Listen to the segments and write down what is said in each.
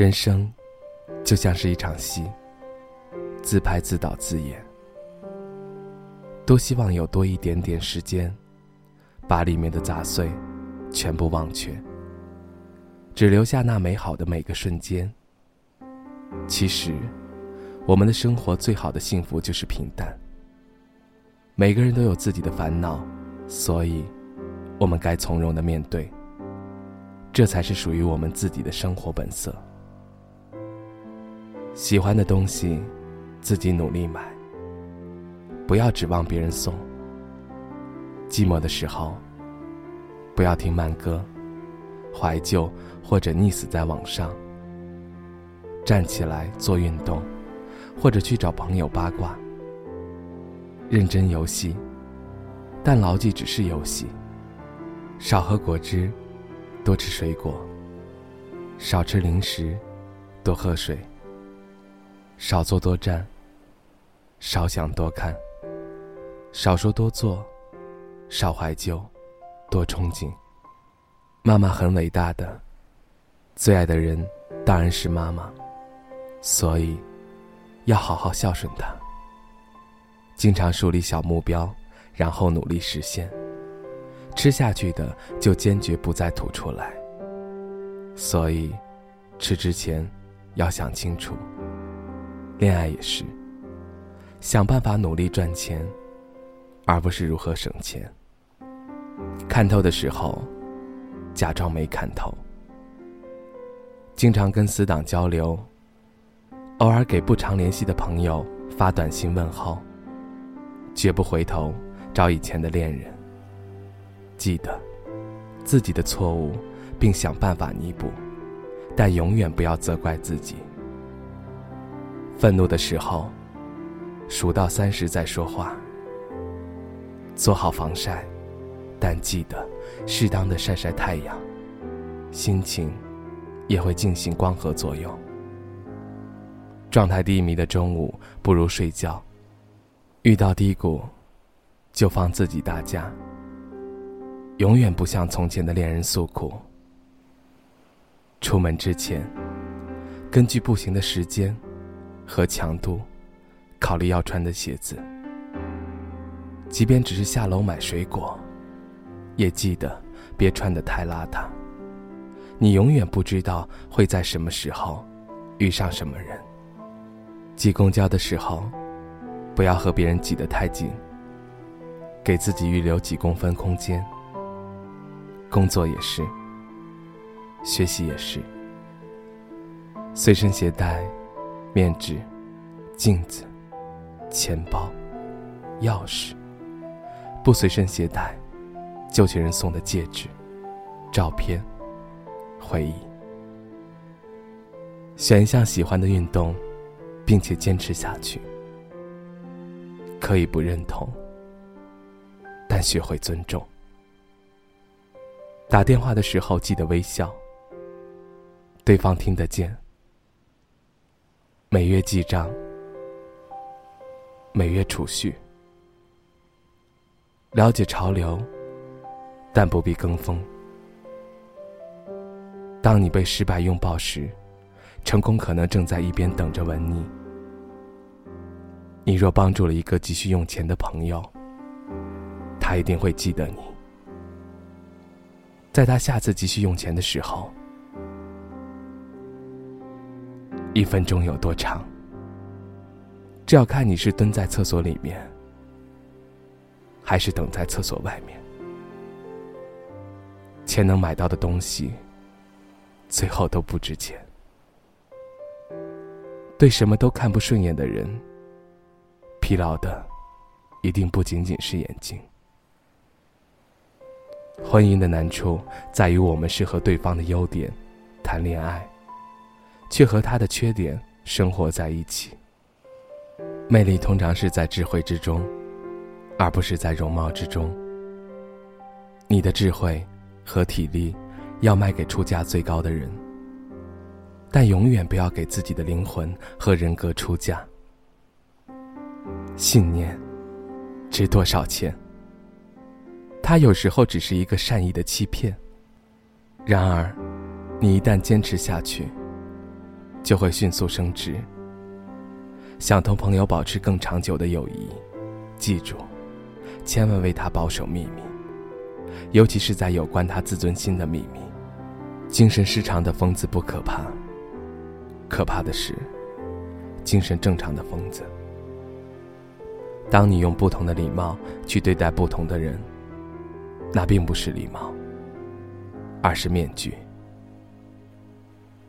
人生，就像是一场戏，自拍自导自演。多希望有多一点点时间，把里面的杂碎全部忘却，只留下那美好的每个瞬间。其实，我们的生活最好的幸福就是平淡。每个人都有自己的烦恼，所以，我们该从容的面对。这才是属于我们自己的生活本色。喜欢的东西，自己努力买。不要指望别人送。寂寞的时候，不要听慢歌，怀旧或者溺死在网上。站起来做运动，或者去找朋友八卦。认真游戏，但牢记只是游戏。少喝果汁，多吃水果。少吃零食，多喝水。少坐多站，少想多看。少说多做，少怀旧，多憧憬。妈妈很伟大的，最爱的人当然是妈妈，所以要好好孝顺她。经常树立小目标，然后努力实现。吃下去的就坚决不再吐出来。所以，吃之前要想清楚。恋爱也是，想办法努力赚钱，而不是如何省钱。看透的时候，假装没看透。经常跟死党交流，偶尔给不常联系的朋友发短信问候，绝不回头找以前的恋人。记得自己的错误，并想办法弥补，但永远不要责怪自己。愤怒的时候，数到三十再说话。做好防晒，但记得适当的晒晒太阳，心情也会进行光合作用。状态低迷的中午不如睡觉，遇到低谷就放自己大假。永远不向从前的恋人诉苦。出门之前，根据步行的时间。和强度，考虑要穿的鞋子。即便只是下楼买水果，也记得别穿得太邋遢。你永远不知道会在什么时候遇上什么人。挤公交的时候，不要和别人挤得太近，给自己预留几公分空间。工作也是，学习也是，随身携带。面纸、镜子、钱包、钥匙，不随身携带，旧情人送的戒指、照片、回忆。选一项喜欢的运动，并且坚持下去。可以不认同，但学会尊重。打电话的时候记得微笑，对方听得见。每月记账，每月储蓄，了解潮流，但不必跟风。当你被失败拥抱时，成功可能正在一边等着吻你。你若帮助了一个急需用钱的朋友，他一定会记得你，在他下次急需用钱的时候。一分钟有多长？这要看你是蹲在厕所里面，还是等在厕所外面。钱能买到的东西，最后都不值钱。对什么都看不顺眼的人，疲劳的一定不仅仅是眼睛。婚姻的难处在于，我们是和对方的优点谈恋爱。却和他的缺点生活在一起。魅力通常是在智慧之中，而不是在容貌之中。你的智慧和体力要卖给出价最高的人，但永远不要给自己的灵魂和人格出价。信念值多少钱？它有时候只是一个善意的欺骗。然而，你一旦坚持下去。就会迅速升值。想同朋友保持更长久的友谊，记住，千万为他保守秘密，尤其是在有关他自尊心的秘密。精神失常的疯子不可怕，可怕的是精神正常的疯子。当你用不同的礼貌去对待不同的人，那并不是礼貌，而是面具。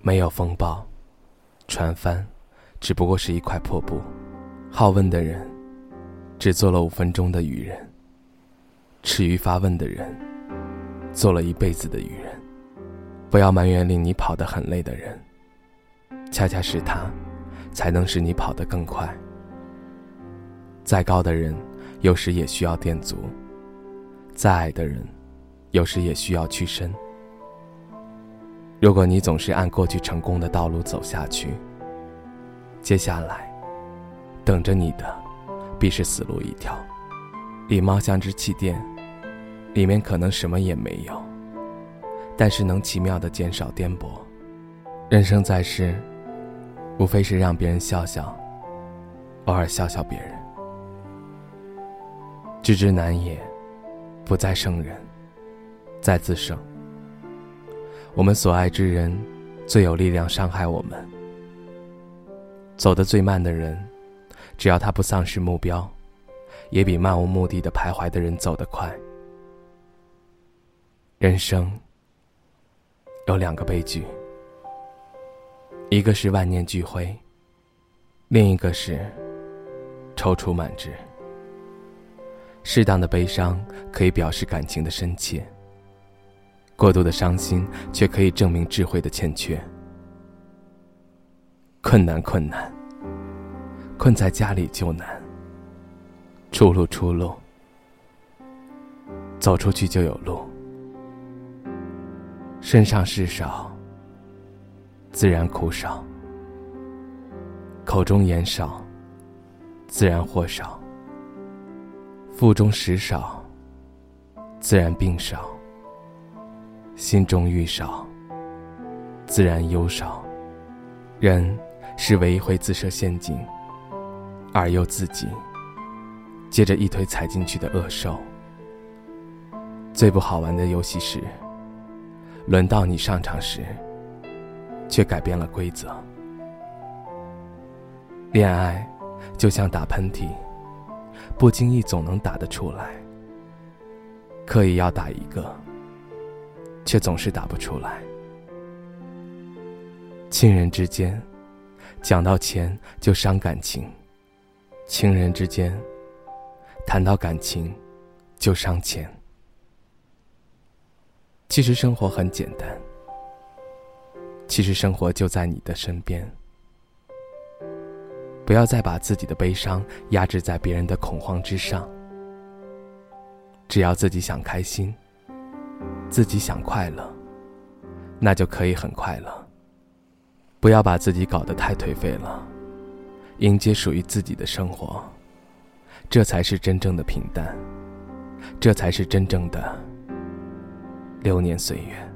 没有风暴，船帆只不过是一块破布。好问的人，只做了五分钟的愚人；耻于发问的人，做了一辈子的愚人。不要埋怨令你跑得很累的人，恰恰是他，才能使你跑得更快。再高的人，有时也需要垫足；再矮的人，有时也需要屈身。如果你总是按过去成功的道路走下去，接下来等着你的必是死路一条。礼貌像只气垫，里面可能什么也没有，但是能奇妙的减少颠簸。人生在世，无非是让别人笑笑，偶尔笑笑别人。知之难也，不在圣人，在自胜。我们所爱之人，最有力量伤害我们。走得最慢的人，只要他不丧失目标，也比漫无目的的徘徊的人走得快。人生有两个悲剧，一个是万念俱灰，另一个是踌躇满志。适当的悲伤可以表示感情的深切，过度的伤心却可以证明智慧的欠缺。困难，困难，困在家里就难；出路，出路，走出去就有路。身上事少，自然苦少；口中言少，自然祸少。腹中食少，自然病少；心中欲少，自然忧少。人是唯一会自设陷阱，而又自己接着一腿踩进去的恶兽。最不好玩的游戏是，轮到你上场时，却改变了规则。恋爱就像打喷嚏。不经意总能打得出来，刻意要打一个，却总是打不出来。亲人之间，讲到钱就伤感情；情人之间，谈到感情就伤钱。其实生活很简单，其实生活就在你的身边。不要再把自己的悲伤压制在别人的恐慌之上。只要自己想开心，自己想快乐，那就可以很快乐。不要把自己搞得太颓废了，迎接属于自己的生活，这才是真正的平淡，这才是真正的流年岁月。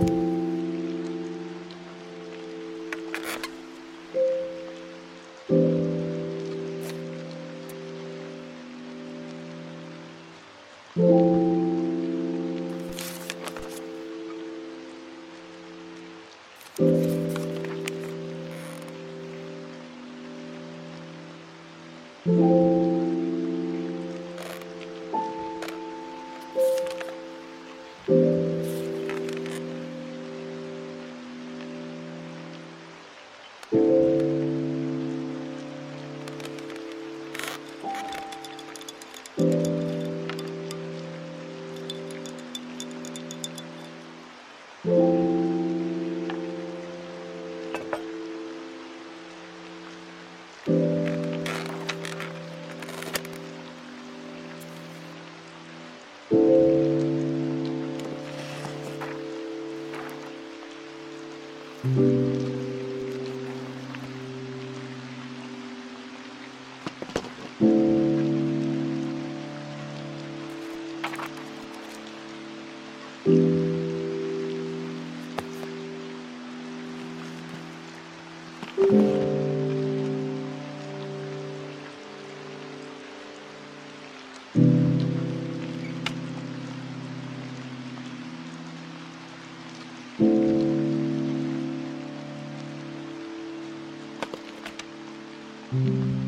Mm-hmm.